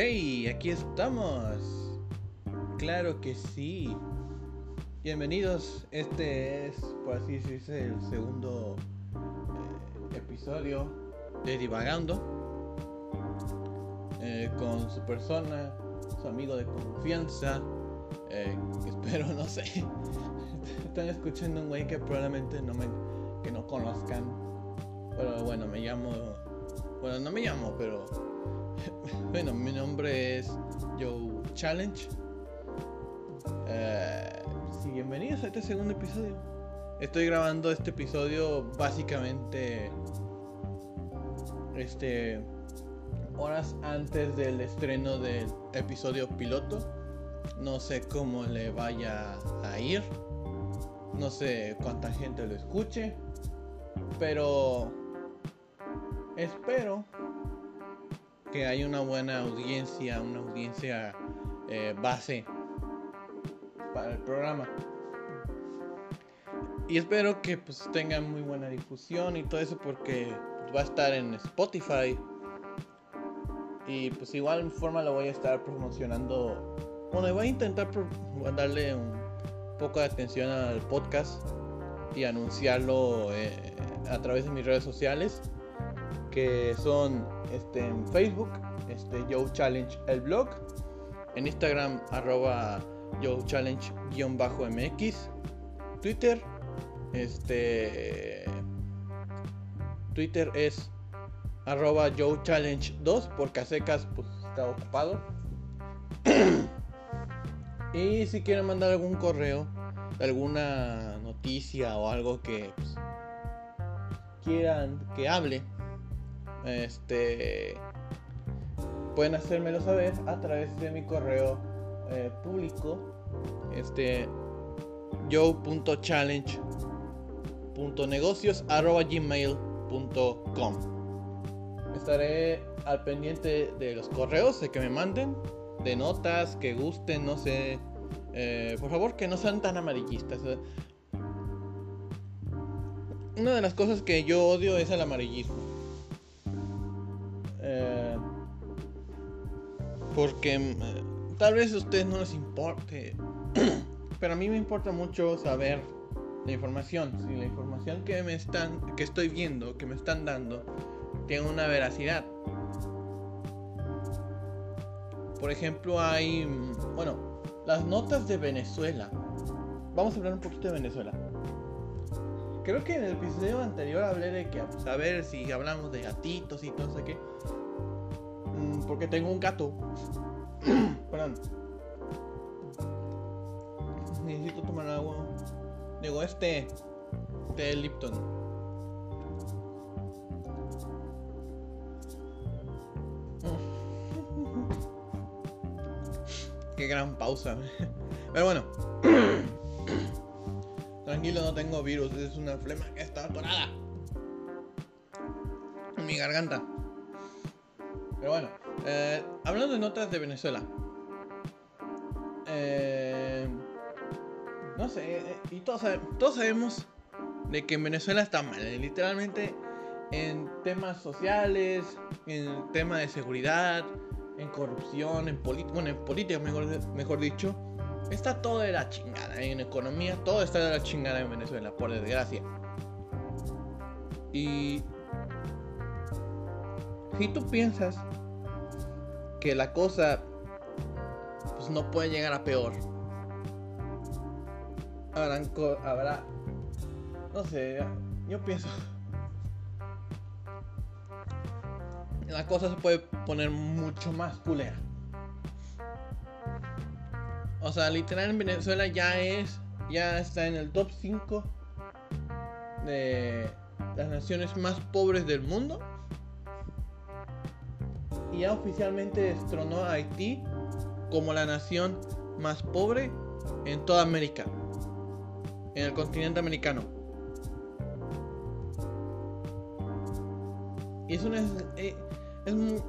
¡Hey! Aquí estamos. Claro que sí. Bienvenidos. Este es, por así decirse, el segundo eh, episodio de Divagando. Eh, con su persona, su amigo de confianza. eh, espero, no sé. Están escuchando un güey que probablemente no me que no conozcan. Pero bueno, me llamo. Bueno, no me llamo, pero. Bueno, mi nombre es Joe Challenge. Eh, sí, bienvenidos a este segundo episodio. Estoy grabando este episodio básicamente. Este. Horas antes del estreno del episodio piloto. No sé cómo le vaya a ir. No sé cuánta gente lo escuche. Pero. Espero que haya una buena audiencia, una audiencia eh, base para el programa. Y espero que pues tengan muy buena difusión y todo eso porque pues, va a estar en Spotify. Y pues igual forma lo voy a estar promocionando. Bueno, voy a intentar darle un poco de atención al podcast y anunciarlo eh, a través de mis redes sociales que son este, en Facebook, este, Joe Challenge el blog, en Instagram arroba Joe Challenge guion bajo MX, Twitter, este Twitter es arroba Joe Challenge 2 porque a secas pues está ocupado. y si quieren mandar algún correo, alguna noticia o algo que pues, quieran que hable, este pueden hacérmelo saber a través de mi correo eh, público este joe.challenge.negocios.gmail.com Estaré al pendiente de los correos de que me manden, de notas que gusten, no sé. eh, por favor, que no sean tan amarillistas. Una de las cosas que yo odio es el amarillismo. Eh, porque eh, tal vez a ustedes no les importe, pero a mí me importa mucho saber la información. Si la información que me están, que estoy viendo, que me están dando, tiene una veracidad. Por ejemplo, hay, mm, bueno, las notas de Venezuela. Vamos a hablar un poquito de Venezuela. Creo que en el episodio anterior hablé de que, pues, a ver si hablamos de gatitos y todo eso que. Mm, Porque tengo un gato. Perdón. Necesito tomar agua. Digo, este. De Lipton. Qué gran pausa. Pero bueno. No tengo virus. Es una flema que está atorada. En mi garganta. Pero bueno. eh, hablando de notas de Venezuela. Eh, no sé. eh, y todos, todos sabemos de que en Venezuela está mal. Literalmente en temas sociales, en el tema de seguridad, en corrupción, en bueno, en política mejor, mejor dicho, está todo de la chingada. En economía, todo está de la chingada en Venezuela, por desgracia. Y si tú piensas que la cosa pues no puede llegar a peor, habrán habrá, no sé, yo pienso la cosa se puede poner mucho más culera. O sea, literal en Venezuela ya es, ya está en el top 5 de las naciones más pobres del mundo. Y ya oficialmente destronó a Haití como la nación más pobre en toda América. En el continente americano. Y es una... eh, es muy,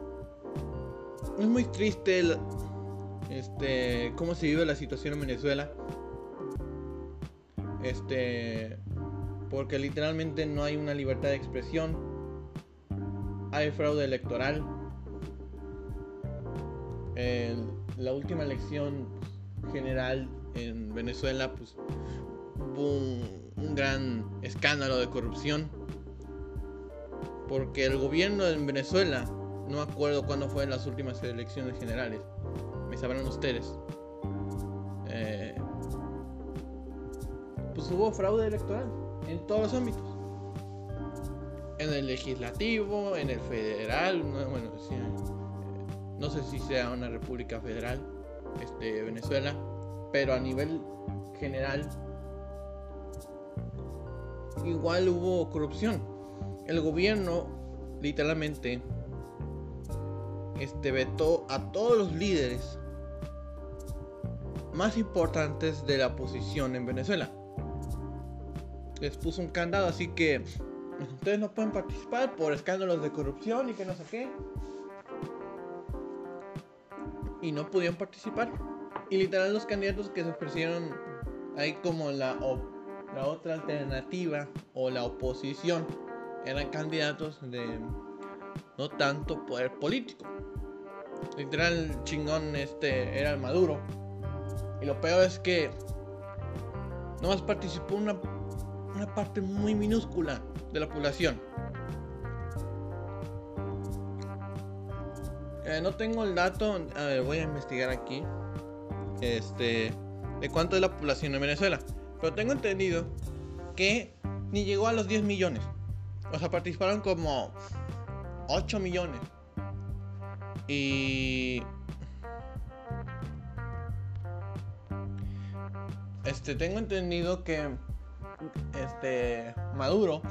es muy triste el, este cómo se vive la situación en Venezuela. Este porque literalmente no hay una libertad de expresión. Hay fraude electoral. la última elección general en Venezuela, pues hubo un, gran escándalo de corrupción. Porque el gobierno en Venezuela, no acuerdo cuándo fueron las últimas elecciones generales, sabrán ustedes. Eh, pues hubo fraude electoral en todos los ámbitos. En el legislativo, en el federal, bueno, no sé si sea una república federal, este, Venezuela, pero a nivel general igual hubo corrupción. El gobierno literalmente este vetó a todos los líderes más importantes de la oposición en Venezuela. Les puso un candado, así que ustedes no pueden participar por escándalos de corrupción y que no sé qué y no pudieron participar. Y literal los candidatos que se ofrecieron ahí como la, la otra alternativa o la oposición eran candidatos de no tanto poder político. Literal chingón este era el Maduro. Y lo peor es que nomás participó una, una parte muy minúscula de la población. Eh, no tengo el dato. A ver, voy a investigar aquí. Este. De cuánto es la población en Venezuela. Pero tengo entendido que ni llegó a los 10 millones. O sea, participaron como 8 millones. Y. Este, tengo entendido que. Este. Maduro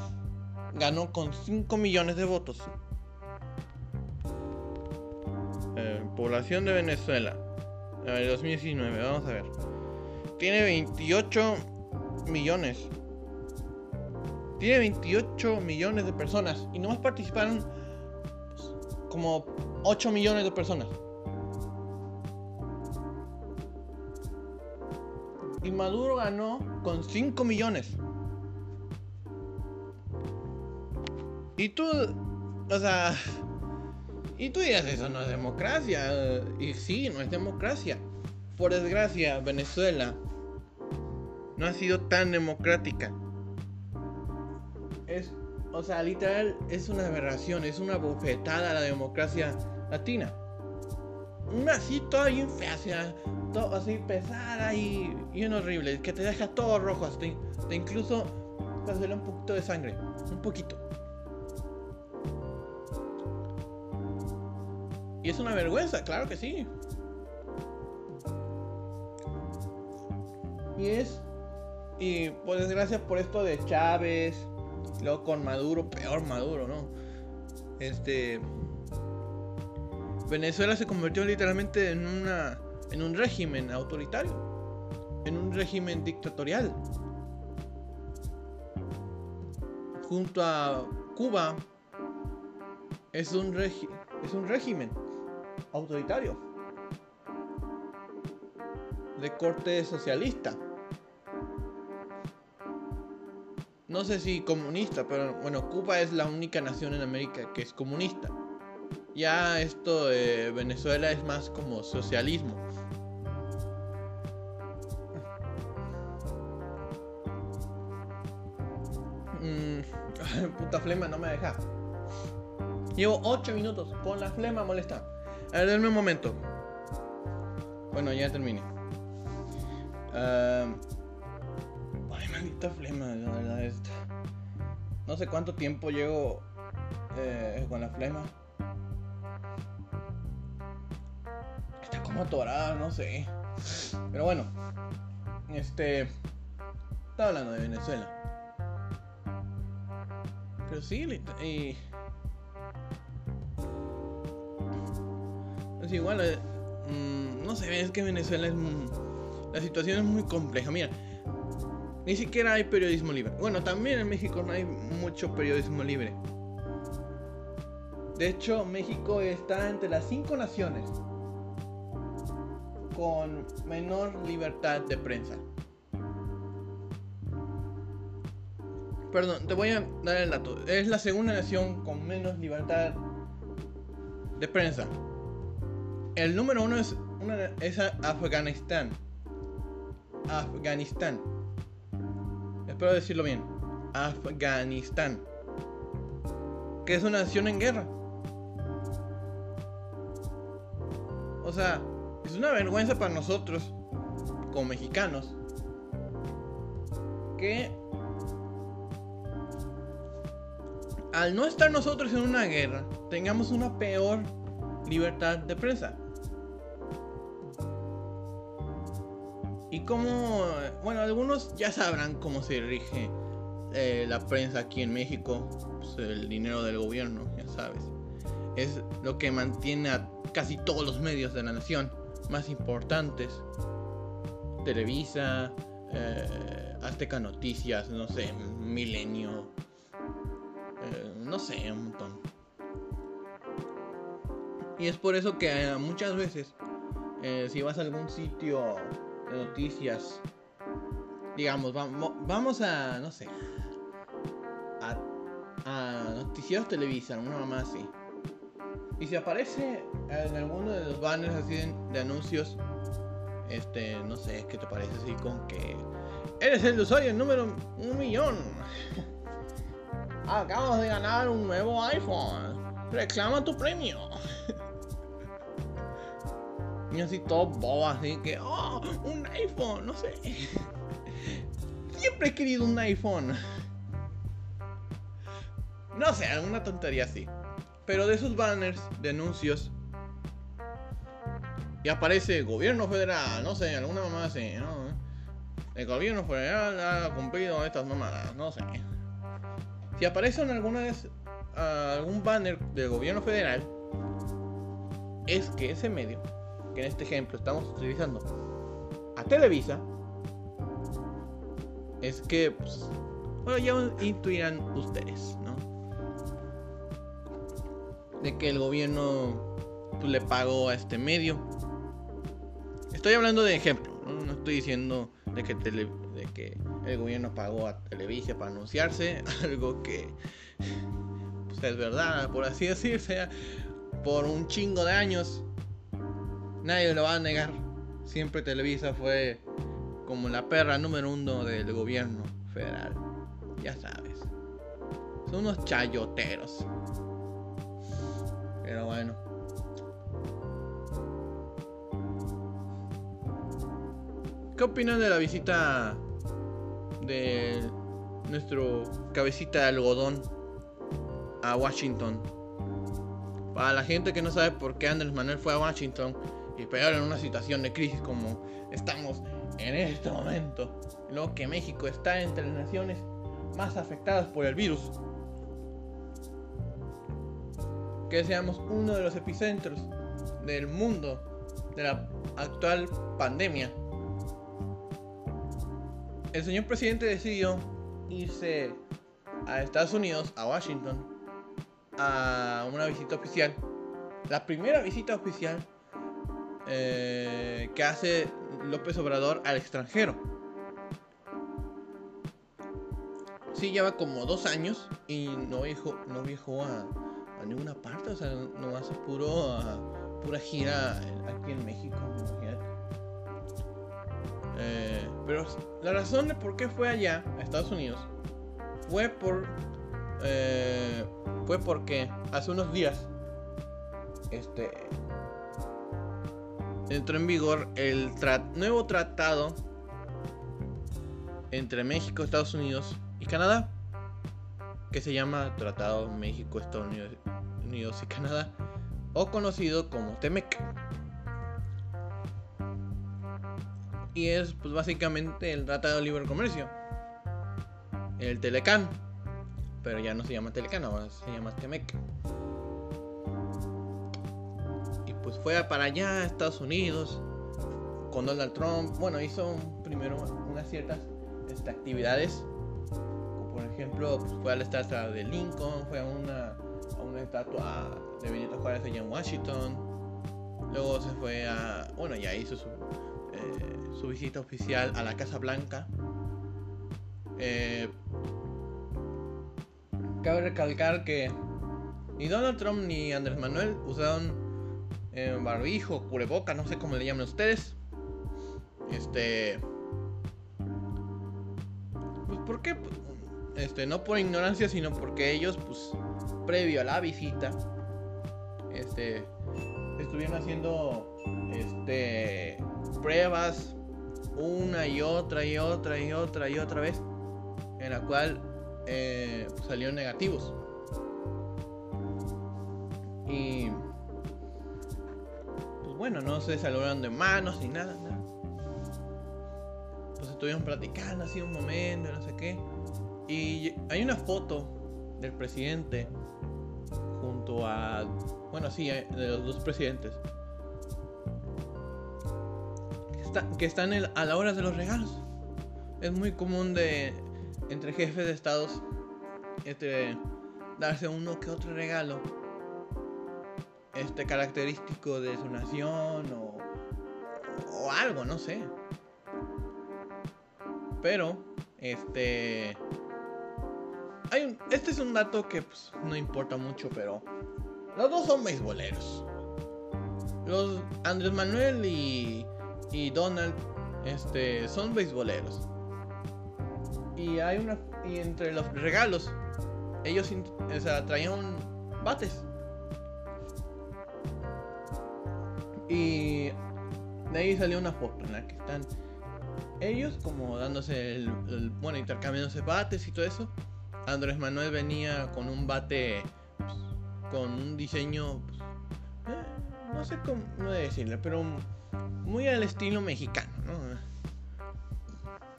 ganó con 5 millones de votos. Eh, población de Venezuela. A ver, 2019, vamos a ver. Tiene 28 millones. Tiene 28 millones de personas. Y nomás participaron pues, como 8 millones de personas. Y Maduro ganó con 5 millones. Y tú, o sea, y tú dirías, eso no es democracia. Y sí, no es democracia. Por desgracia, Venezuela no ha sido tan democrática. Es, o sea, literal, es una aberración, es una bofetada a la democracia latina. Una así toda bien fea, todo así pesada y bien horrible, que te deja todo rojo, hasta, incluso te un poquito de sangre, un poquito. Y es una vergüenza, claro que sí. Y es. Y por desgracia, por esto de Chávez, luego con Maduro, peor Maduro, ¿no? Este. Venezuela se convirtió literalmente en una. en un régimen autoritario. En un régimen dictatorial. Junto a Cuba. Es un, es un régimen autoritario, de corte socialista. No sé si comunista, pero bueno, Cuba es la única nación en América que es comunista. Ya esto de Venezuela es más como socialismo. Mm, puta flema, no me deja. Llevo 8 minutos con la flema molesta. A ver, denme un momento. Bueno, ya terminé. Ay, maldita flema, la verdad. Es... No sé cuánto tiempo llevo eh, con la flema. Atorada, no sé. Pero bueno. Este. Estaba hablando de Venezuela. Pero sí, y igual, eh, mm, no sé, es que Venezuela es... la situación es muy compleja. Mira, ni siquiera hay periodismo libre. Bueno, también en México no hay mucho periodismo libre. De hecho, México está entre las cinco naciones con menor libertad de prensa. Perdón, te voy a dar el dato. Es la segunda nación con menos libertad de prensa El número uno es, es Afganistán. Afganistán. Espero decirlo bien. Afganistán. Que es una nación en guerra. O sea, es una vergüenza para nosotros, como mexicanos, que al no estar nosotros en una guerra, tengamos una peor libertad de prensa. Y como, bueno, algunos ya sabrán cómo se rige eh, la prensa aquí en México, pues, el dinero del gobierno, ya sabes. Es lo que mantiene a casi todos los medios de la nación más importantes. Televisa, eh, Azteca Noticias, no sé, Milenio, eh, no sé, un montón. Y es por eso que eh, muchas veces, si vas a algún sitio de noticias, digamos, vamos a, no sé, a, a Televisa, una mamá así. Y si aparece en alguno de los banners así de, anuncios, este, no sé, ¿qué te parece así con que eres el usuario número un millón? Acabas de ganar un nuevo iPhone. Reclama tu premio. y así todo bobo, así que, oh, un iPhone, no sé. Siempre he querido un iPhone. No sé, alguna tontería así. Pero de esos banners de anuncios y aparece gobierno federal, no sé, alguna mamá así, ¿no? El gobierno federal ha cumplido estas mamadas, no sé. Si aparece en alguna vez algún banner del gobierno federal, es que ese medio, que en este ejemplo estamos utilizando a Televisa, es que, pues, bueno, ya intuirán ustedes, ¿no? De que el gobierno pues, le pagó a este medio. Estoy hablando de ejemplo, no, estoy diciendo de que, de que el gobierno pagó a Televisa para anunciarse, algo que pues, es verdad, por así decirse, por un chingo de años. Nadie lo va a negar. Siempre Televisa fue como la perra número uno del gobierno federal. Ya sabes. Son unos chayoteros. Pero bueno. ¿Qué opinan de la visita de nuestro cabecita de algodón a Washington? Para la gente que no sabe por qué Andrés Manuel fue a Washington y peor en una situación de crisis como estamos en este momento, luego que México está entre las naciones más afectadas por el virus, que seamos uno de los epicentros del mundo de la actual pandemia. El señor presidente decidió irse a Estados Unidos, a Washington, a una visita oficial. La primera visita oficial eh, que hace López Obrador al extranjero. Sí, lleva como dos años y no viajó, no viajó a, a ninguna parte, o sea, no hace puro, uh, pura gira aquí en México. Eh, pero la razón de por qué fue allá, a Estados Unidos, fue por. Eh, fue porque hace unos días. Este. Entró en vigor el nuevo tratado entre México, Estados Unidos y Canadá que se llama Tratado México, Estados Unidos y Canadá, o conocido como TEMEC. Y es pues básicamente el Tratado de Libre Comercio, el Telecan, pero ya no se llama Telecan, ahora se llama TEMEC. Y pues fue para allá, Estados Unidos, con Donald Trump, bueno, hizo primero unas ciertas este, actividades por ejemplo, pues, fue a la estatua de Lincoln, fue a una, una estatua de Benito Juárez allá en Washington. Luego se fue a. Bueno, ya hizo su, eh, su visita oficial a la Casa Blanca. Eh, cabe recalcar que ni Donald Trump ni Andrés Manuel usaron eh, barbijo, cubreboca, no sé cómo le llaman ustedes. Este. Pues, ¿por qué? Este, no por ignorancia, sino porque ellos, pues, previo a la visita, este, estuvieron haciendo, este, pruebas una y otra y otra y otra y otra vez, en la cual eh, salieron negativos. Y pues bueno, no se saludaron de manos ni nada, nada. Pues estuvieron platicando así un momento, no sé qué. Y hay una foto del presidente junto a, bueno, sí, eh, de los dos presidentes. Que, están a la hora de los regalos. Es muy común de entre jefes de estados este darse uno que otro regalo este característico de su nación o, o algo, no sé. Pero, este... Hay este es un dato que pues, no importa mucho, pero los dos son beisboleros. Los Andrés Manuel y, y Donald este, son beisboleros. Y hay una y entre los regalos ellos o sea, traían bates. Y de ahí salió una foto en la que están ellos como dándose el, bueno, intercambiándose bates y todo eso. Andrés Manuel venía con un bate pues, con un diseño pues, eh, no sé cómo decirle, pero muy al estilo mexicano, ¿no?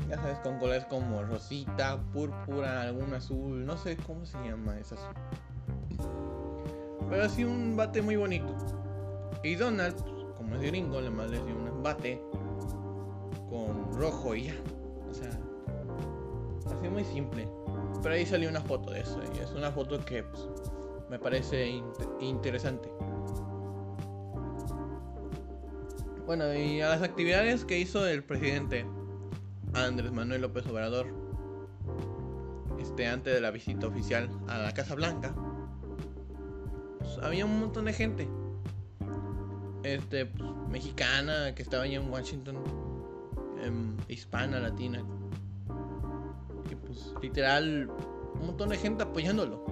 Ya sabes, con colores como rosita, púrpura, algún azul, no sé cómo se llama ese azul. Pero así un bate muy bonito. Y Donald, como es gringo, le más le dio un bate con rojo y ya. O sea, así muy simple. Pero ahí salió una foto de eso y es una foto que pues, me parece interesante. Bueno, y a las actividades que hizo el presidente Andrés Manuel López Obrador este antes de la visita oficial a la Casa Blanca pues, había un montón de gente este pues, mexicana que estaba allá en Washington em, hispana latina y pues literal un montón de gente apoyándolo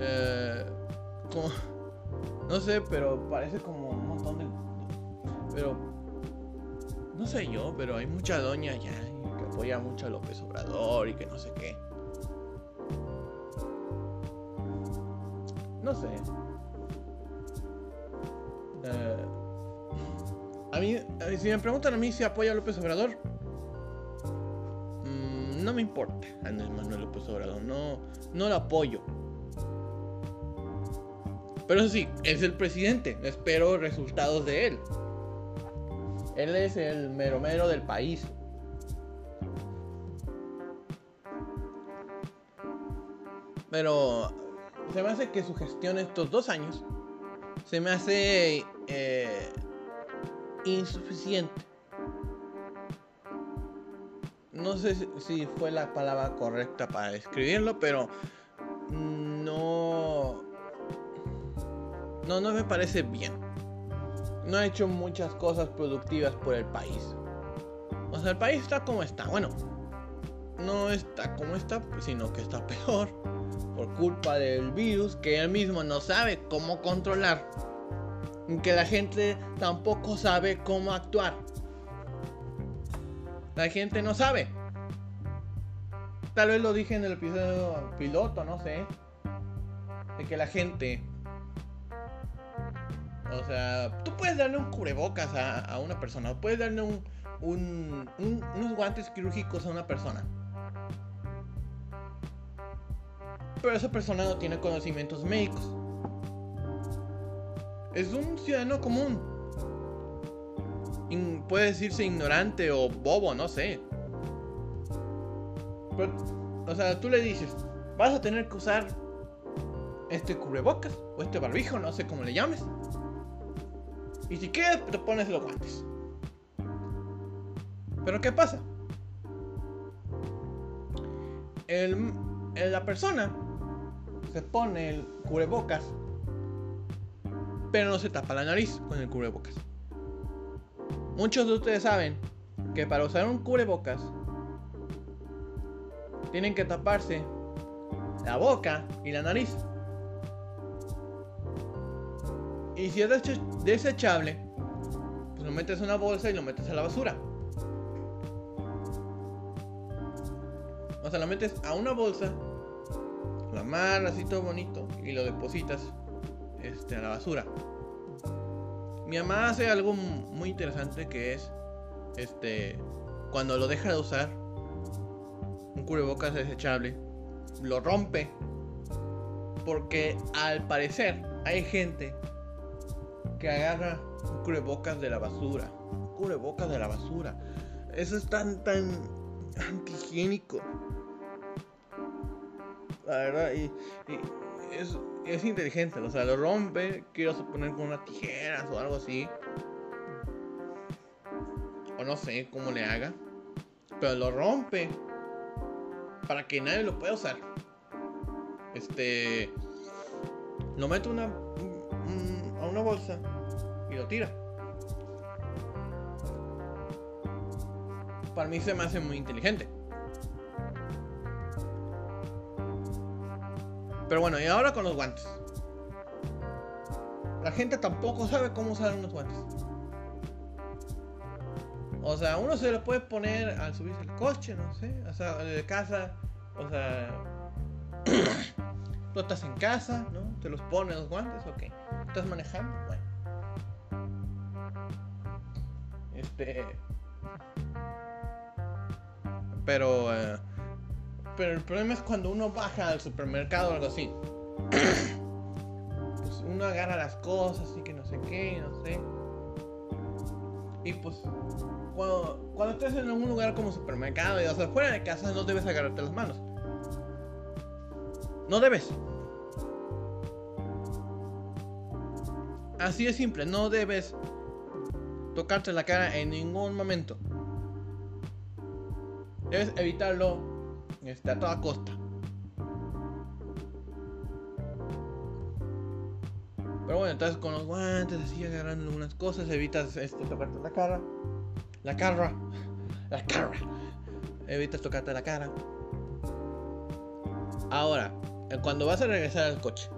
eh, no sé pero parece como un montón de pero no sé yo, pero hay mucha doña ya que apoya mucho a López Obrador y que no sé qué. No sé. Eh, a mí, si me preguntan a mí si apoya a López Obrador, no me importa Andrés Manuel López Obrador, no, no lo apoyo. Pero sí, es el presidente, espero resultados de él. Él es el mero mero del país. Pero se me hace que su gestión estos dos años se me hace eh, insuficiente. No sé si fue la palabra correcta para describirlo, pero no, no, no me parece bien no ha hecho muchas cosas productivas por el país. O sea, el país está como está. Bueno, no está como está, sino que está peor por culpa del virus que él mismo no sabe cómo controlar. Que la gente tampoco sabe cómo actuar. La gente no sabe. Tal vez lo dije en el episodio piloto, no sé. De que la gente o sea, tú puedes darle un cubrebocas a, una persona, puedes darle un, unos guantes quirúrgicos a una persona. Pero esa persona no tiene conocimientos médicos. Es un ciudadano común. Puede decirse ignorante o bobo, no sé. o sea, tú le dices, vas a tener que usar este cubrebocas o este barbijo, no sé cómo le llames. Y si quieres, te pones los guantes. Pero ¿qué pasa? la persona se pone el cubrebocas pero no se tapa la nariz con el cubrebocas. Muchos de ustedes saben que para usar un cubrebocas tienen que taparse la boca y la nariz. Y si es desechable, pues lo metes en una bolsa y lo metes a la basura. O sea, lo metes a una bolsa, lo amarras y todo bonito y lo depositas este, a la basura. Mi mamá hace algo muy interesante que es este cuando lo deja de usar un cubrebocas desechable lo rompe. Porque al parecer hay gente que agarra un cubrebocas de la basura un cubrebocas de la basura. Eso es tan tan antihigiénico. La verdad y, es, es, inteligente o sea lo rompe quiero suponer con unas tijeras o algo así o no sé cómo le haga pero lo rompe para que nadie lo pueda usar. Este. Lo mete una, a una bolsa y lo tira. Para mí se me hace muy inteligente. Pero bueno, y ahora con los guantes. La gente tampoco sabe cómo usar unos guantes. O sea, uno se lo puede poner al subirse el coche, no sé. O sea, de casa. O sea. tú estás en casa, ¿no? Te los pones los guantes, ok. Estás manejando, bueno. Este. Pero. Eh, pero el problema es cuando uno baja al supermercado o algo así. pues uno agarra las cosas y que no sé qué, no sé. Y pues cuando, cuando estés en un lugar como supermercado y o sea, fuera de casa no debes agarrarte las manos. No debes. Así de simple, no debes tocarte la cara en ningún momento. Debes evitarlo este, a toda costa. Pero bueno, entonces con los guantes así agarrando algunas cosas, evitas este, tocarte la cara. La cara. La cara. Evitas tocarte la cara. Ahora, cuando vas a regresar al coche.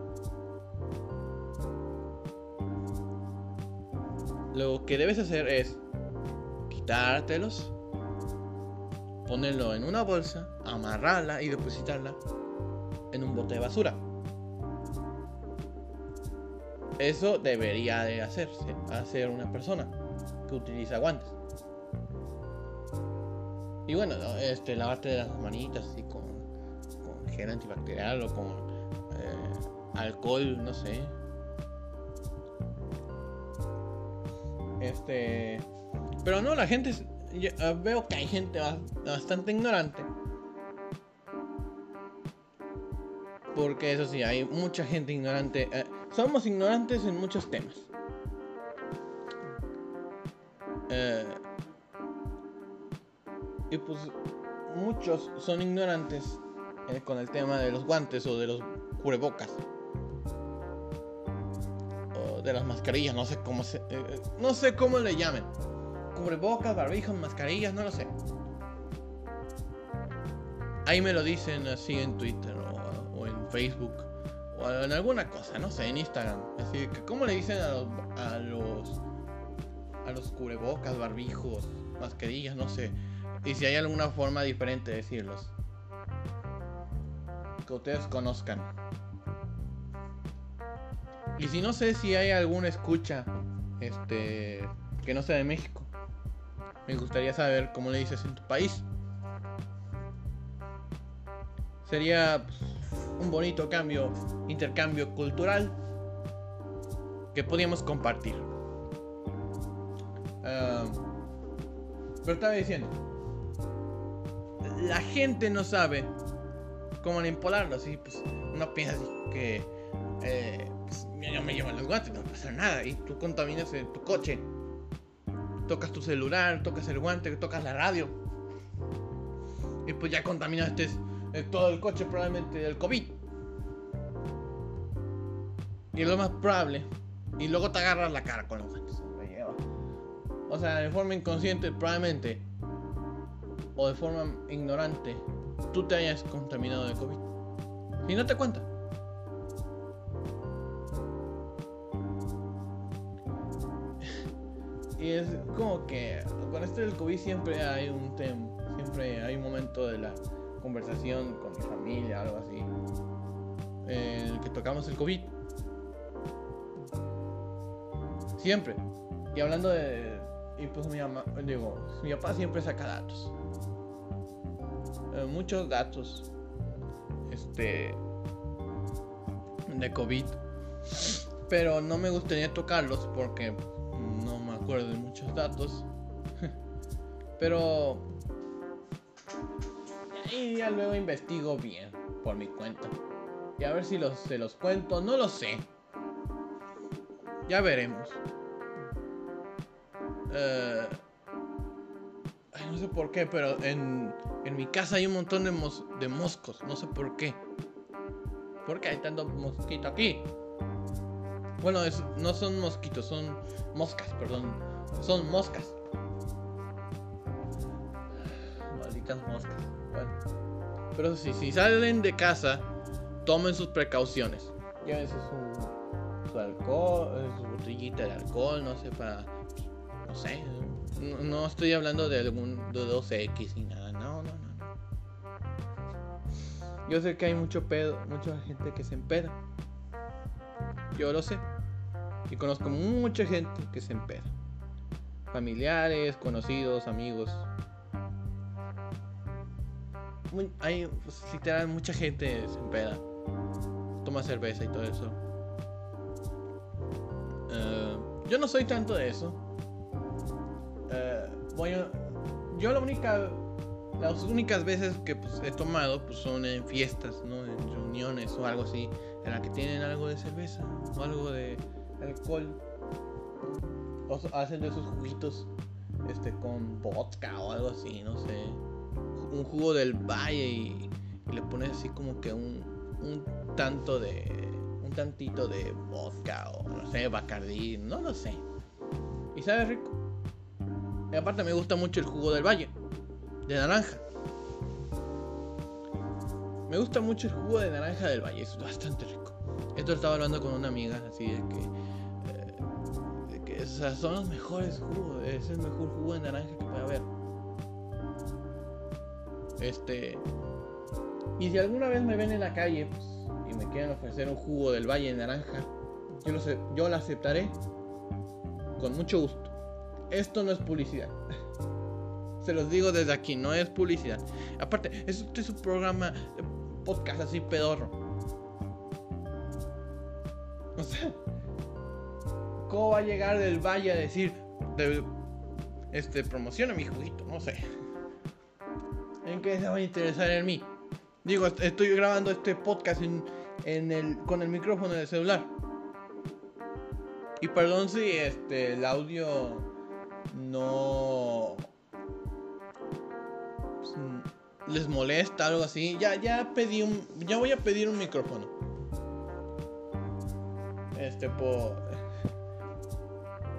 Lo que debes hacer es quitártelos, ponerlo en una bolsa, amarrarla y depositarla en un bote de basura. Eso debería de hacerse, hacer una persona que utiliza guantes. Y bueno, este, lavarte las manitas así con, con gel antibacterial o con eh, alcohol, no sé. Este. Pero no, la gente. Ah, veo que hay gente bastante ignorante. Porque eso sí, hay mucha gente ignorante. Eh, somos ignorantes en muchos temas. Eh, y pues muchos son ignorantes eh, con el tema de los guantes o de los cubrebocas. O de las mascarillas, no sé cómo se, eh, no sé cómo le llamen. Cubrebocas, barbijos, mascarillas, no lo sé. Ahí me lo dicen así en Twitter o, en Facebook o en alguna cosa, no sé, en Instagram. Así que, ¿cómo le dicen a los, a los, a los cubrebocas, barbijos, mascarillas, no sé? Y si hay alguna forma diferente de decirlos. Que ustedes conozcan. Y si no sé si hay alguna escucha este que no sea de México. Me gustaría saber cómo le dices en tu país. Sería pues, un bonito cambio, intercambio cultural que podíamos compartir. Ah, pero estaba diciendo, la gente no sabe cómo manipularlo. Así, pues uno piensa así que eh, pues, yo me llevo los guantes, no pasa nada. Y tú contaminas tu coche. Tocas tu celular, tocas el guante, tocas la radio. Y pues ya contaminaste eh, todo el coche probablemente del COVID. Y lo más probable Y luego te agarras la cara con los guantes. O sea, de forma inconsciente, probablemente, o de forma ignorante, tú te hayas contaminado de COVID. Y no te cuenta. Es como que con esto del COVID siempre hay un tema, siempre hay un momento de la conversación con mi familia, algo así, en el que tocamos el COVID. Siempre. Y hablando de... Y pues mi mamá, digo, mi papá siempre saca datos. Eh, muchos datos. Este... De COVID. Pero no me gustaría tocarlos porque no acuerdo de muchos datos. Pero... Y ya luego investigo bien por mi cuenta. Y a ver si los, se los cuento, no lo sé. Ya veremos. Eh, no sé por qué, pero en, en, mi casa hay un montón de, de moscos. No sé por qué. ¿Por qué hay tanto mosquito aquí? Bueno, no son mosquitos, son moscas, perdón. Son moscas. Malditas moscas. Bueno. Pero si, si salen de casa, tomen sus precauciones. Llévense su, su alcohol, eh, su botellita de alcohol, no sé, para no sé. No, estoy hablando de algún de 2X ni nada. No, no, no, Yo sé que hay mucho pedo, mucha gente que se empeda. Yo lo sé. Y conozco mucha gente que se empeda. Familiares, conocidos, amigos. hay pues, literal mucha gente se empeda. Toma cerveza y todo eso. Eh, yo no soy tanto de eso. Eh, yo la única, las únicas veces que pues, he tomado pues, son en fiestas, ¿no? En reuniones o algo así, en la que tienen algo de cerveza o algo de alcohol. Hacen de esos juguitos este, con vodka o algo así, no sé. Un jugo del valle y, le pones así como que un, un tanto de. Un tantito de vodka o no sé, bacardí, no lo sé. Y sabe rico. Y aparte me gusta mucho el jugo del valle, de naranja. Me gusta mucho el jugo de naranja del valle, es bastante rico. Esto estaba hablando con una amiga, así de que, eh, de que son los mejores jugos, es el mejor jugo de naranja que puede haber. Este. Y si alguna vez me ven en la calle pues, y me quieren ofrecer un jugo del valle de naranja, yo lo, yo lo aceptaré con mucho gusto. Esto no es publicidad. Se los digo desde aquí, no es publicidad. Aparte, este es un programa, podcast así pedorro. ¿Cómo va a llegar del valle a decir, de, este, promociona mi juguito? No sé. ¿En qué se va a interesar en mí? Digo, estoy grabando este podcast en, el, con el micrófono del celular. Y perdón si este, el audio no pues, les molesta algo así, ya ya pedí un ya voy a pedir un micrófono. Este por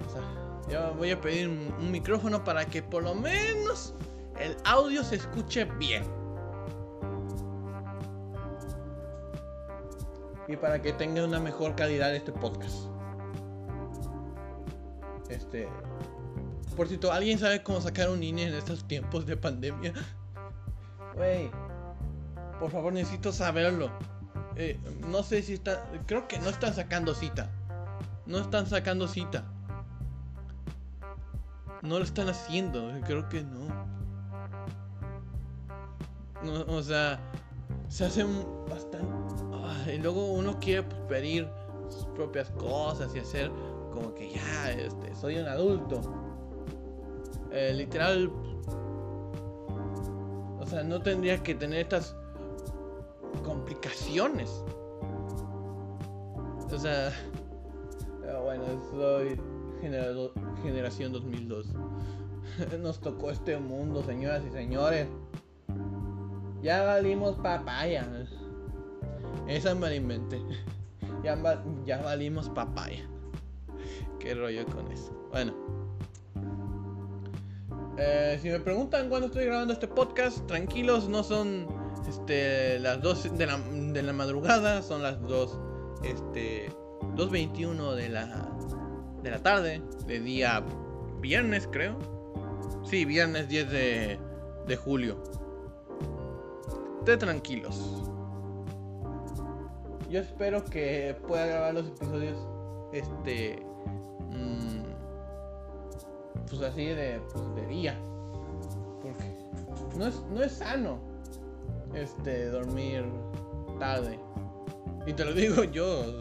o sea, ya voy a pedir un, micrófono para que por lo menos el audio se escuche bien. Y para que tenga una mejor calidad este podcast. Este, por cierto, ¿alguien sabe cómo sacar un INE en estos tiempos de pandemia? Wey, por favor, necesito saberlo. Eh, no sé si está. Creo que no están sacando cita. No están sacando cita. No lo están haciendo. Creo que no. o sea, se hacen bastante. y luego uno quiere pues, pedir sus propias cosas y hacer como que ya este, soy un adulto. Eh, literal, o sea, no tendría que tener estas complicaciones. O sea, bueno, soy generación 2002. Nos tocó este mundo, señoras y señores. Ya valimos papaya. Esa me la inventé. Ya, ya valimos papaya. qué rollo con eso. Bueno. Eh, si me preguntan cuándo estoy grabando este podcast, tranquilos, no son este, las 2 de la, de la madrugada, son las 2, este, 2.21 de la, de la tarde, de día viernes creo. Sí, viernes 10 de, de julio. Estén tranquilos. Yo espero que pueda grabar los episodios, este, mmm, pues así de, pues de día. Porque no es, no es sano, este, dormir tarde. Y te lo digo yo, o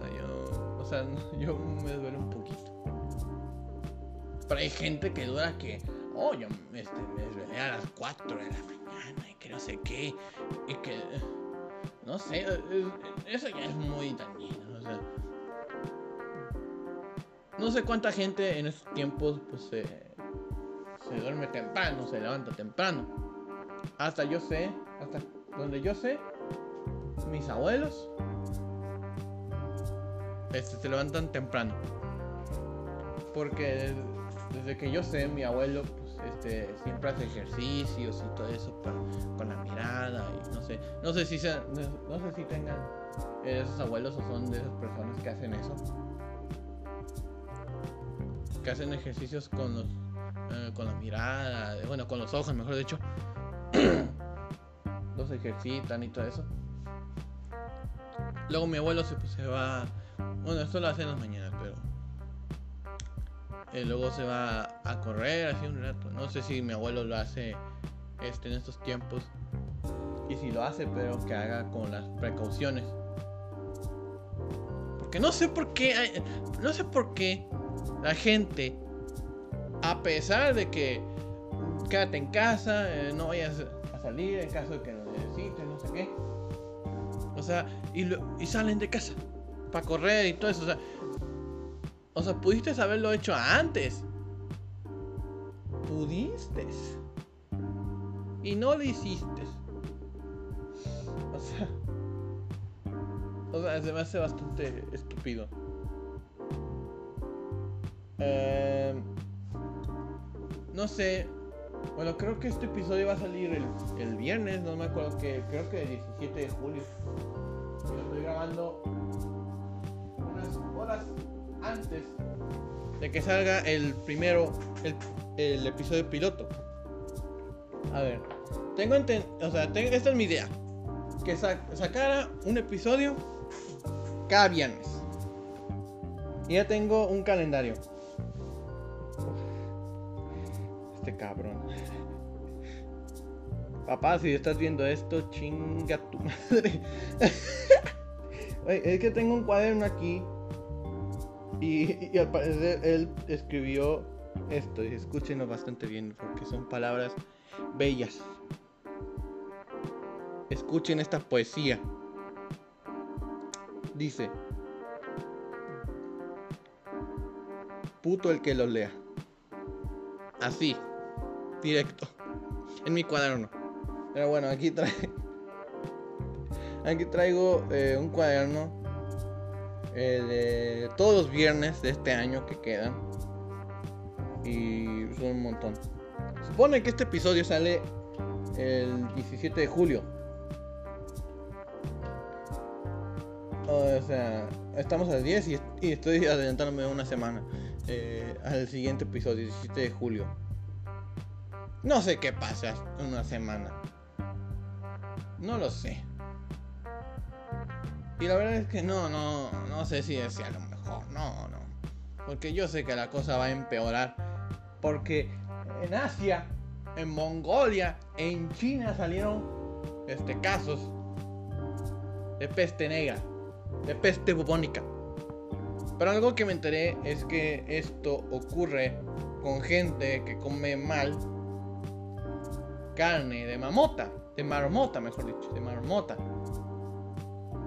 sea, yo, o sea, yo me duele un poquito. Pero hay gente que duda que, oh, yo este, me desvelé a las 4 de la mañana y que no sé qué. Y que, no sé, eso ya es muy dañino, o sea. No sé cuánta gente en estos tiempos, pues, se, se duerme temprano, se levanta temprano. Hasta yo sé, hasta donde yo sé, mis abuelos este, se levantan temprano. Porque desde que yo sé, mi abuelo pues, este, siempre hace ejercicios y todo eso con la mirada y no sé. No sé si sean, no, sé si tengan esos abuelos o son de esas personas que hacen eso. Que hacen ejercicios con los eh, con la mirada, bueno, con los ojos, mejor dicho. Los ejercitan y todo eso. Luego mi abuelo se, se va. Bueno, esto lo hace en las mañanas, pero. Eh, luego se va a correr así un rato. No sé si mi abuelo lo hace este, en estos tiempos. Y si lo hace, pero que haga con las precauciones. Porque no sé por qué. No sé por qué la gente. A pesar de que. Quédate en casa, eh, no vayas salir en caso de que lo necesites, no sé qué o sea, y, y salen de casa para correr y todo eso. O sea, o sea, pudiste haberlo hecho antes. Pudiste. Y no lo hiciste. O sea. O sea, se me hace bastante estúpido. Eh, no sé. Bueno, creo que este episodio va a salir el, el viernes, no me acuerdo que, creo que el 17 de julio. Lo estoy grabando unas horas antes de que salga el primero, el, el episodio piloto. A ver, tengo o sea, tengo, esta es mi idea. Que sacara un episodio cada viernes. Y ya tengo un calendario. Este cabrón. Papá, si estás viendo esto, chinga tu madre. es que tengo un cuaderno aquí. Y, al parecer él escribió esto. Y escúchenlo bastante bien, porque son palabras bellas. Escuchen esta poesía. Dice: Puto el que lo lea. Así, directo. En mi cuaderno. Pero bueno, aquí traigo. Aquí traigo eh, un cuaderno eh, de todos los viernes de este año que quedan. Y son un montón. Supone que este episodio sale el 17 de julio. O sea, estamos al 10 y, estoy adelantándome una semana eh, al siguiente episodio, 17 de julio. No sé qué pasa una semana. No lo sé. Y la verdad es que no, no, no sé si es a lo mejor, no, no. Porque yo sé que la cosa va a empeorar. Porque en Asia, en Mongolia, en China salieron este, casos de peste negra, de peste bubónica. Pero algo que me enteré es que esto ocurre con gente que come mal carne de mamota de marmota, mejor dicho, de marmota.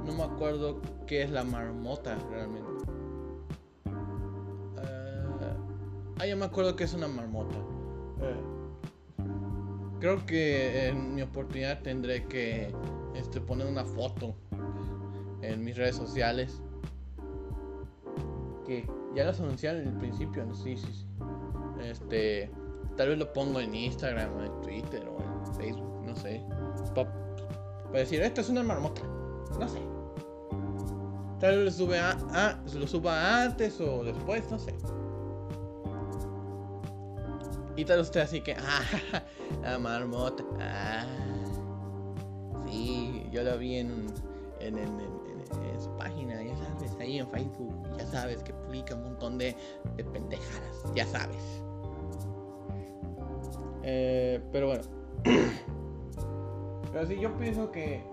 No me acuerdo qué es la marmota realmente. Uh, ah, ya me acuerdo que es una marmota. Creo que en mi oportunidad tendré que este, poner una foto en mis redes sociales que ya los anunciaron en el principio, sí, sí, sí. Este, tal vez lo pongo en Instagram o en Twitter o en Facebook, no sé. Para decir, esto es una marmota, no sé. Tal vez lo, sube a, lo suba antes o después, no sé. Y tal usted así que, ah, la marmota, ah. Sí, yo lo vi en, en, en, en, su página, ya sabes, ahí en Facebook, ya sabes que publica un montón de, de pendejadas, ya sabes. Eh, pero bueno. pero sí, yo pienso que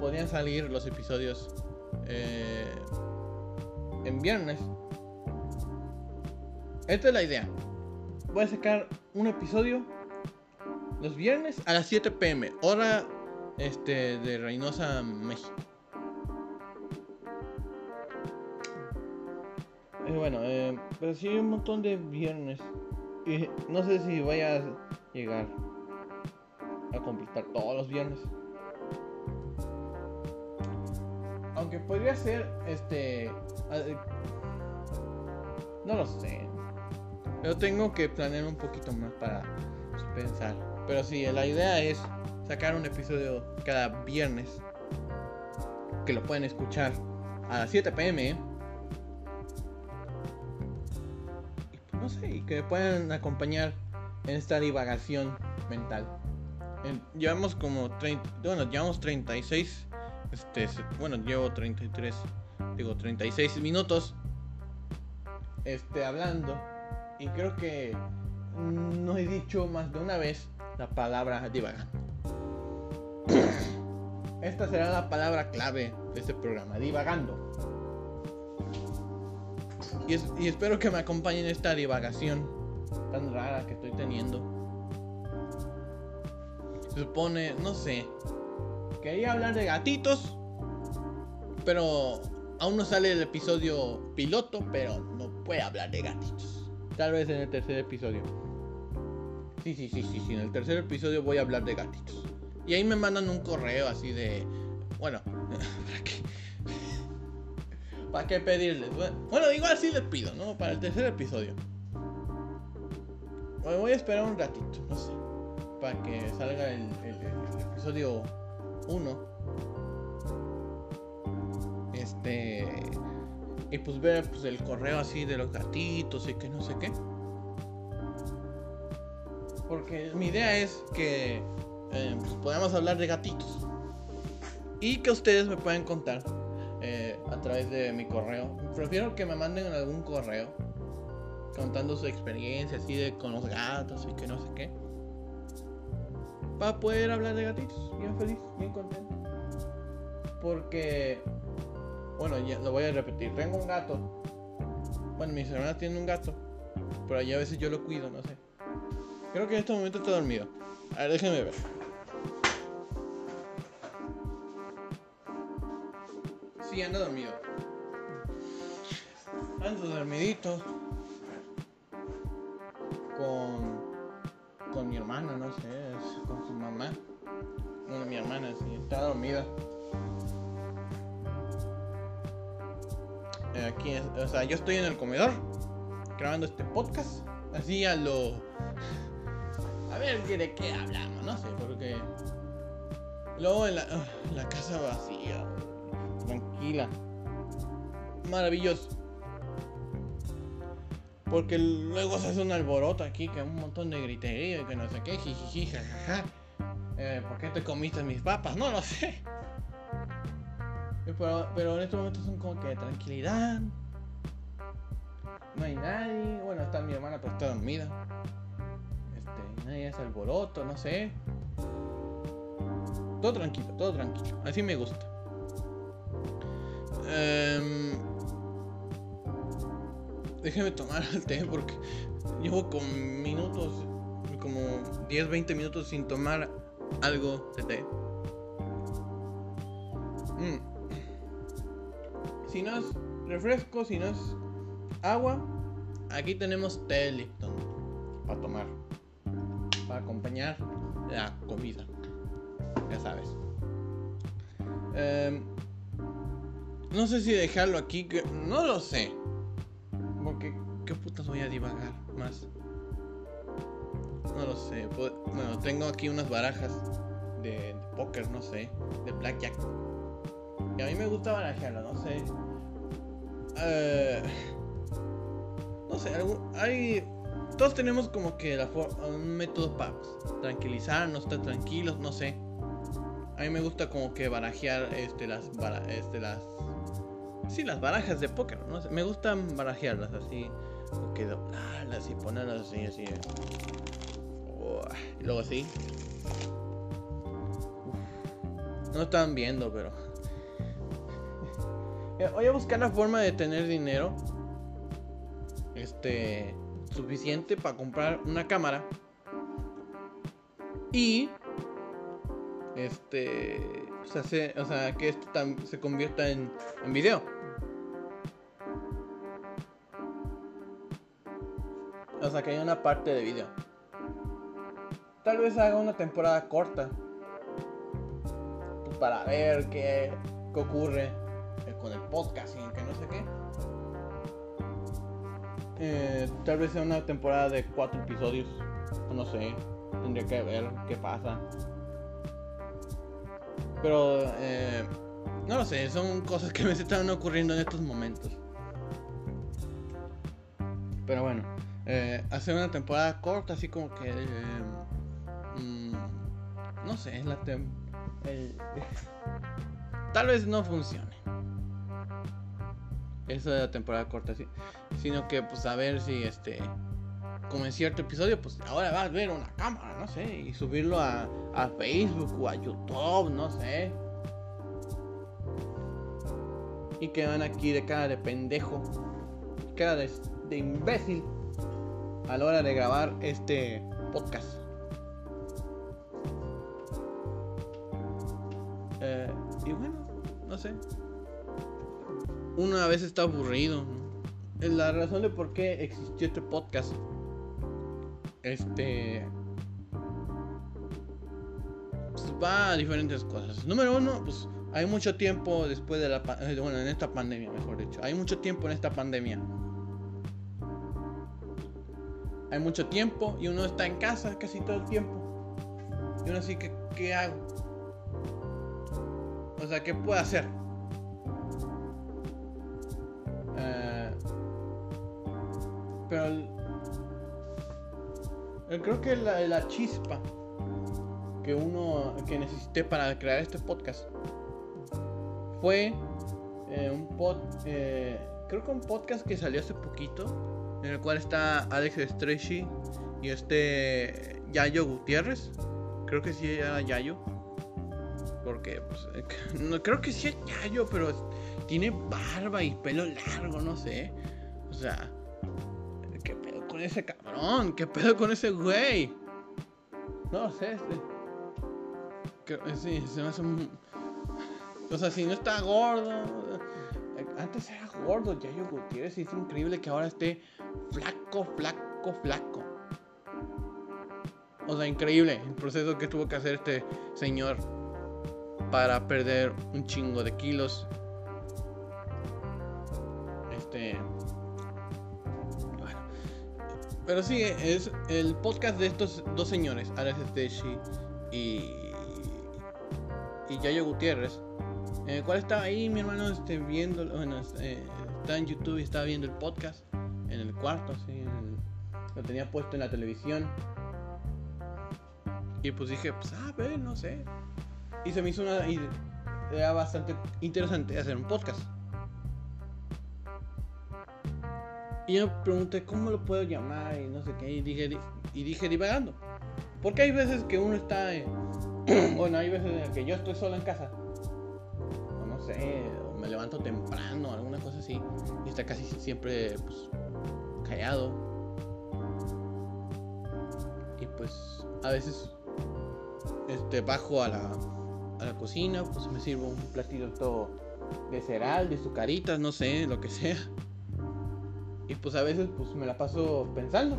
podrían salir los episodios eh, en viernes. Esta es la idea. Voy a sacar un episodio los viernes a las 7 pm, hora este, de Reynosa, México. Eh, bueno, pero sí hay un montón de viernes. Y no sé si vaya a llegar a completar todos los viernes. Aunque podría ser este. No lo sé. Pero tengo que planear un poquito más para pensar. Pero sí, la idea es sacar un episodio cada viernes. Que lo pueden escuchar a las 7 pm. Pues, no sé, y que puedan acompañar en esta divagación mental. llevamos como 30, bueno, llevamos 36, este, bueno, llevo 33, digo 36 minutos, este, hablando. Y creo que no he dicho más de una vez la palabra divagando. Esta será la palabra clave de este programa, divagando. Y, y espero que me acompañen en esta divagación tan rara que estoy teniendo. Se supone, no sé. Quería hablar de gatitos. Pero aún no sale el episodio piloto, pero no puede hablar de gatitos. Tal vez en el tercer episodio. Sí, sí, sí, sí, sí. En el tercer episodio voy a hablar de gatitos. Y ahí me mandan un correo así de. Bueno, ¿para qué? ¿Para qué pedirles? Bueno, igual sí les pido, ¿no? Para el tercer episodio voy a esperar un ratito, no sé. Para que salga el, episodio 1. Este. Y pues ver pues, el correo así de los gatitos y que no sé qué. Porque mi idea es que eh, pues, podamos hablar de gatitos. Y que ustedes me puedan contar eh, a través de mi correo. Prefiero que me manden algún correo contando su experiencia así de con los gatos y que no sé qué. Para poder hablar de gatitos, bien feliz, bien contento. Porque, bueno, ya lo voy a repetir, tengo un gato. Bueno, mis hermanas tienen un gato, pero allá a veces yo lo cuido, no sé. Creo que en este momento está dormido. A ver, déjenme ver. Sí, anda dormido. Ando dormidito hermana, no sé, con su mamá. Bueno, mi hermana, sí, está dormida. Aquí, o sea, yo estoy en el comedor grabando este podcast. Así a lo. A ver de qué hablamos, no sé, porque. Luego en la, la casa vacía, tranquila. Maravilloso. Porque luego se hace un alboroto aquí, que un montón de griterío y que no sé qué, jijiji, jajaja. Eh, ¿Por qué te comiste mis papas? No lo sé. Pero, en estos momentos son como que de tranquilidad. No hay nadie. Bueno, está mi hermana, pero está dormida. Este, nadie hace alboroto, no sé. Todo tranquilo, todo tranquilo. Así me gusta. Eh, déjeme tomar el té porque llevo con minutos, como 10, 20 minutos sin tomar algo de té. Mm. Si no es refresco, si no es agua, aquí tenemos té Lipton para tomar, para acompañar la comida. Ya sabes. Em, no sé si dejarlo aquí, que no lo sé. A divagar más. No lo sé. Bueno, tengo aquí unas barajas de, póker, no sé, de blackjack. Y a mí me gusta barajarla, no sé. Eh, no sé, hay. Todos tenemos como que la un método para tranquilizarnos, estar tranquilos, no sé. A mí me gusta como que barajear este, las, este, las Sí, las barajas de póker, ¿no? Me gustan barajearlas así, como que doblarlas y ponerlas así, así. y luego así. No están viendo, pero. Voy a buscar la forma de tener dinero. Este. Suficiente para comprar una cámara. Y. Este. O sea, o sea que esto se convierta en, en video. O sea, haya una parte de video. Tal vez haga una temporada corta. Pues, para ver qué, qué ocurre con el podcast y que no sé qué. Eh, tal vez sea una temporada de cuatro episodios. No sé. Tendría que ver qué pasa. Pero eh, no lo sé, son cosas que me están ocurriendo en estos momentos. Pero bueno eh, hacer una temporada corta, así como que. Eh, mm, no sé, es la tem Tal vez no funcione. Eso de la temporada corta, sí. Sino que, pues, a ver si este. Como en cierto episodio, pues ahora vas a ver una cámara, no sé. Y subirlo a, a Facebook o a YouTube, no sé. Y quedan aquí de cara de pendejo. Cara de, de imbécil a la hora de grabar este podcast. Eh, y bueno, no sé. Uno a veces está aburrido. Es La razón de por qué existió este podcast. Este. Pues va a diferentes cosas. Número uno, pues hay mucho tiempo después de la. Eh, bueno, en esta pandemia, mejor dicho. Hay mucho tiempo en esta pandemia hay mucho tiempo y uno está en casa casi todo el tiempo. Y uno así que, ¿qué hago? O sea, ¿qué puedo hacer? Eh, pero yo creo que la, chispa que uno que necesité para crear este podcast fue eh, un pod, eh, creo que un podcast que salió hace poquito en el cual está Alex Stretchy y este Yayo Gutiérrez. Creo que sí era Yayo. Porque, pues, no, creo que sí es Yayo, pero tiene barba y pelo largo, no sé. O sea, ¿qué pedo con ese cabrón? ¿Qué pedo con ese güey? No sé, este. sí, se me hace un... O sea, si no está gordo. Antes era gordo Yayo Gutiérrez y es increíble que ahora esté flaco, flaco, flaco. O sea, increíble el proceso que tuvo que hacer este señor para perder un chingo de kilos. Este. Bueno. Pero sí, es el podcast de estos dos señores, Alex Esteshi y. y Yayo Gutiérrez. En el cual estaba ahí mi hermano este, viendo. Bueno, eh, en YouTube y estaba viendo el podcast en el cuarto, así, lo tenía puesto en la televisión. Y pues dije, pues a ver, no sé. Y se me hizo una idea bastante interesante hacer un podcast. Y yo me pregunté cómo lo puedo llamar y no sé qué. Y dije, y dije divagando. Porque hay veces que uno está. bueno, hay veces en que yo estoy solo en casa. Sé, me levanto temprano, alguna cosa así. Y está casi siempre pues, callado. Y pues a veces este, bajo a la, a la cocina, pues me sirvo un platillo todo de cereal, de sucaritas, no sé, lo que sea. Y pues a veces pues me la paso pensando.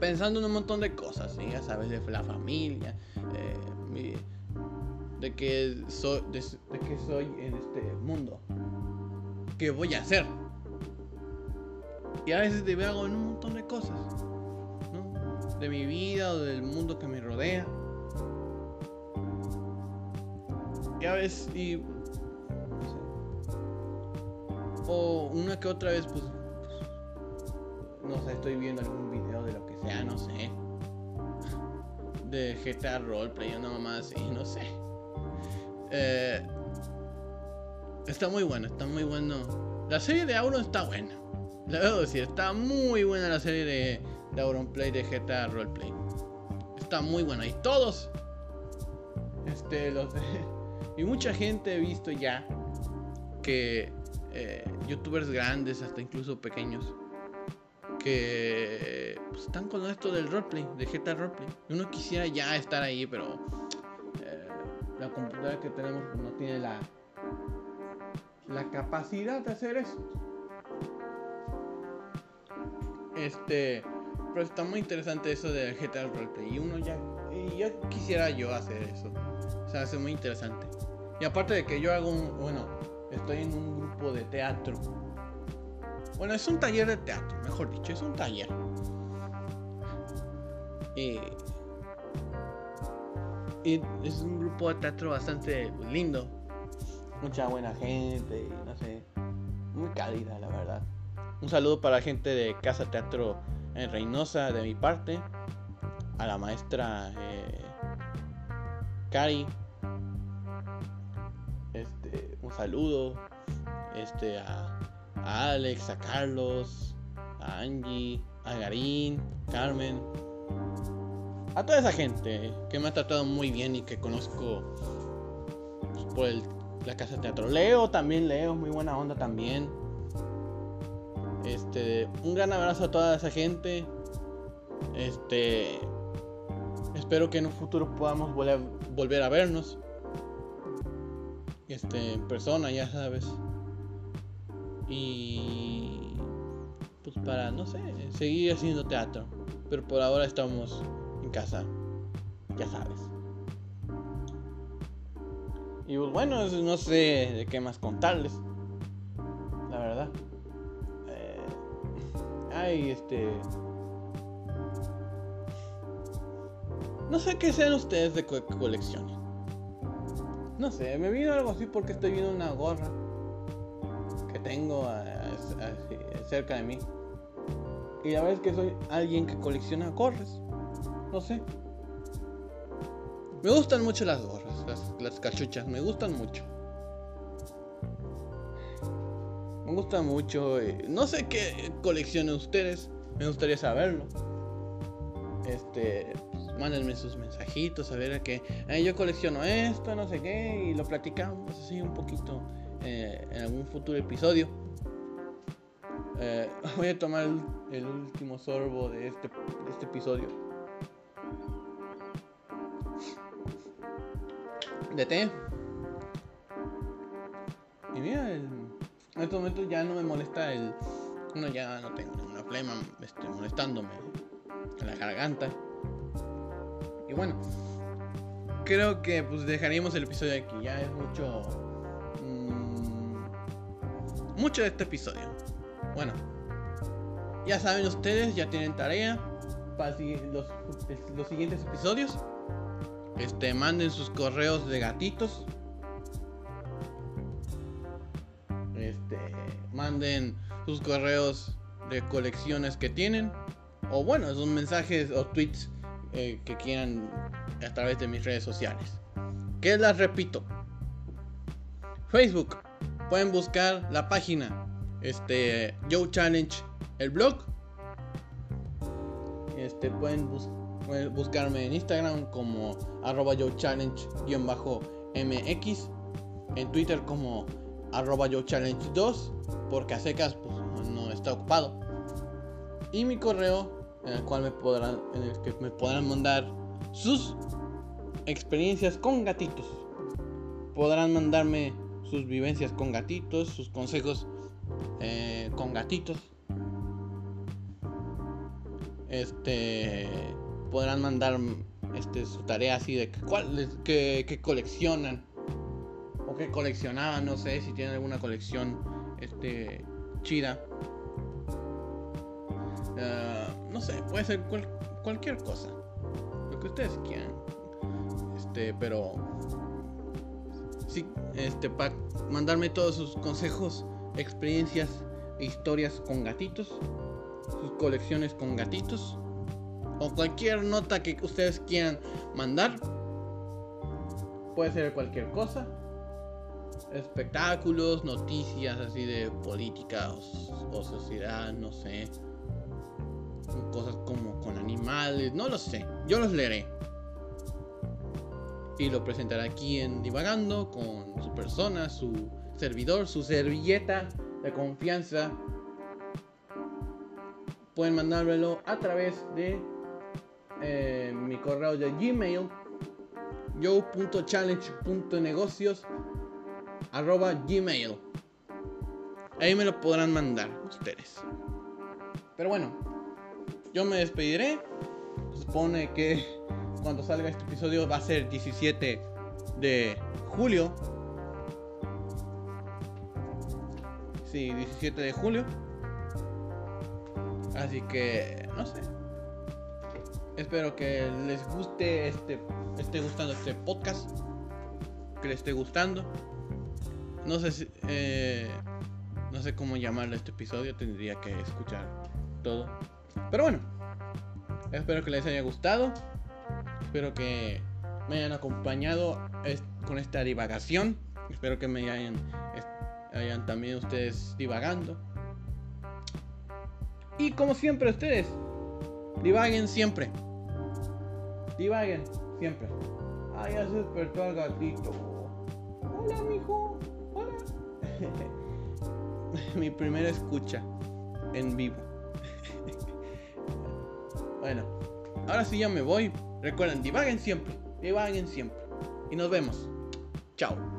Pensando en un montón de cosas, ya sabes, de la familia, eh, de, que soy, de que soy en este mundo. ¿Qué voy a hacer? Y a veces hago en un montón de cosas, ¿no? De mi vida o del mundo que me rodea. Y a veces, y. No sé. O una que otra vez, pues, pues. No sé, estoy viendo algún video de lo que sea, no sé. De GTA Roleplay, una mamá así, no sé. Eh, está muy bueno, está muy bueno. La serie de Auron está buena. Le debo decir, está muy buena la serie de, de Auronplay de GTA Roleplay. Está muy buena. Y todos. Este, los Y mucha gente he visto ya que eh, youtubers grandes, hasta incluso pequeños, que pues, están con esto del roleplay, de GTA Roleplay. Uno quisiera ya estar ahí, pero la computadora que tenemos no tiene la, la capacidad de hacer eso. Este, pero está muy interesante eso de GTA Roleplay. Y uno ya, y ya quisiera yo hacer eso. O sea, hace muy interesante. Y aparte de que yo hago un, bueno, estoy en un grupo de teatro. Bueno, es un taller de teatro, mejor dicho, es un taller. Y es un grupo de teatro bastante lindo. Mucha buena gente, no sé. Muy cálida, la verdad. Un saludo para la gente de Casa Teatro en Reynosa de mi parte. A la maestra eh, Cari. Este, un saludo. Este, a, a Alex, a Carlos, a Angie, a Garín, Carmen a toda esa gente que me ha tratado muy bien y que conozco pues, por la casa de teatro. Leo también, Leo, muy buena onda también. Este, un gran abrazo a toda esa gente. Este, espero que en un futuro podamos volver, volver a vernos. Este, en persona, ya sabes. Y pues para, no sé, seguir haciendo teatro. Pero por ahora estamos casa, ya sabes. Y pues bueno, no sé de qué más contarles. La verdad. Eh, ay, este... No sé qué sean ustedes de co colecciones. No sé, me vino algo así porque estoy viendo una gorra que tengo cerca de mí. Y la verdad es que soy alguien que colecciona gorras. No sé. Me gustan mucho las gorras, las, cachuchas, me gustan mucho. Me gusta mucho. Eh, no sé qué coleccionan ustedes. Me gustaría saberlo. Este, pues, mándenme sus mensajitos a ver que yo colecciono esto, no sé qué, y lo platicamos así un poquito eh, en algún futuro episodio. Eh, voy a tomar el, último sorbo de este, de este episodio. De té. Y mira, en estos momentos ya no me molesta el. No, ya no tengo ninguna problema este, molestándome en la garganta. Y bueno, creo que pues dejaríamos el episodio aquí. Ya es mucho. Mmm, mucho de este episodio. Bueno, ya saben ustedes, ya tienen tarea para los, los siguientes episodios. Este, manden sus correos de gatitos. Este, manden sus correos de colecciones que tienen. O bueno, sus mensajes o tweets eh, que quieran a través de mis redes sociales. Que las repito. Facebook. Pueden buscar la página. Este. Joe Challenge. El blog. Este. Pueden buscar Buscarme en Instagram como arroba yo challenge-mx. En Twitter como arroba yo challenge 2. Porque a secas pues, no está ocupado. Y mi correo en el cual me podrán, en el que me podrán mandar sus experiencias con gatitos. Podrán mandarme sus vivencias con gatitos, sus consejos eh, con gatitos. Este podrán mandar este, su tarea así de cuál, que, coleccionan o que coleccionaban, no sé si tienen alguna colección este, chida. Ah, no sé, puede ser cualquier cosa. Lo que ustedes quieran. Este, pero. Sí, este, para mandarme todos sus consejos, experiencias e historias con gatitos. Sus colecciones con gatitos. O cualquier nota que ustedes quieran mandar. Puede ser cualquier cosa espectáculos, noticias así de política o, sociedad, no sé. Cosas como con animales, no lo sé. Yo los leeré. Y lo presentaré aquí en Divagando con su persona, su servidor, su servilleta de confianza. Pueden mandármelo a través de eh, mi correo de Gmail yo.challenge.negocios arroba gmail. Ahí me lo podrán mandar ustedes. Pero bueno, yo me despediré. Supone que cuando salga este episodio va a ser 17 de julio. Sí, 17 de julio. Así que, no sé. Espero que les guste este, esté gustando este podcast. Que les esté gustando. No sé si, eh, no sé cómo llamarle este episodio, tendría que escuchar todo. Pero bueno, espero que les haya gustado. Espero que me hayan acompañado con esta divagación. Espero que me hayan, hayan también ustedes divagando. Y como siempre ustedes, divaguen siempre. Divaguen siempre. Ah, ya se despertó el gatito. Hola, mijo. Mi primera escucha en vivo. bueno, ahora sí ya me voy. Recuerden, divaguen siempre, divaguen siempre. Y nos vemos. Chao.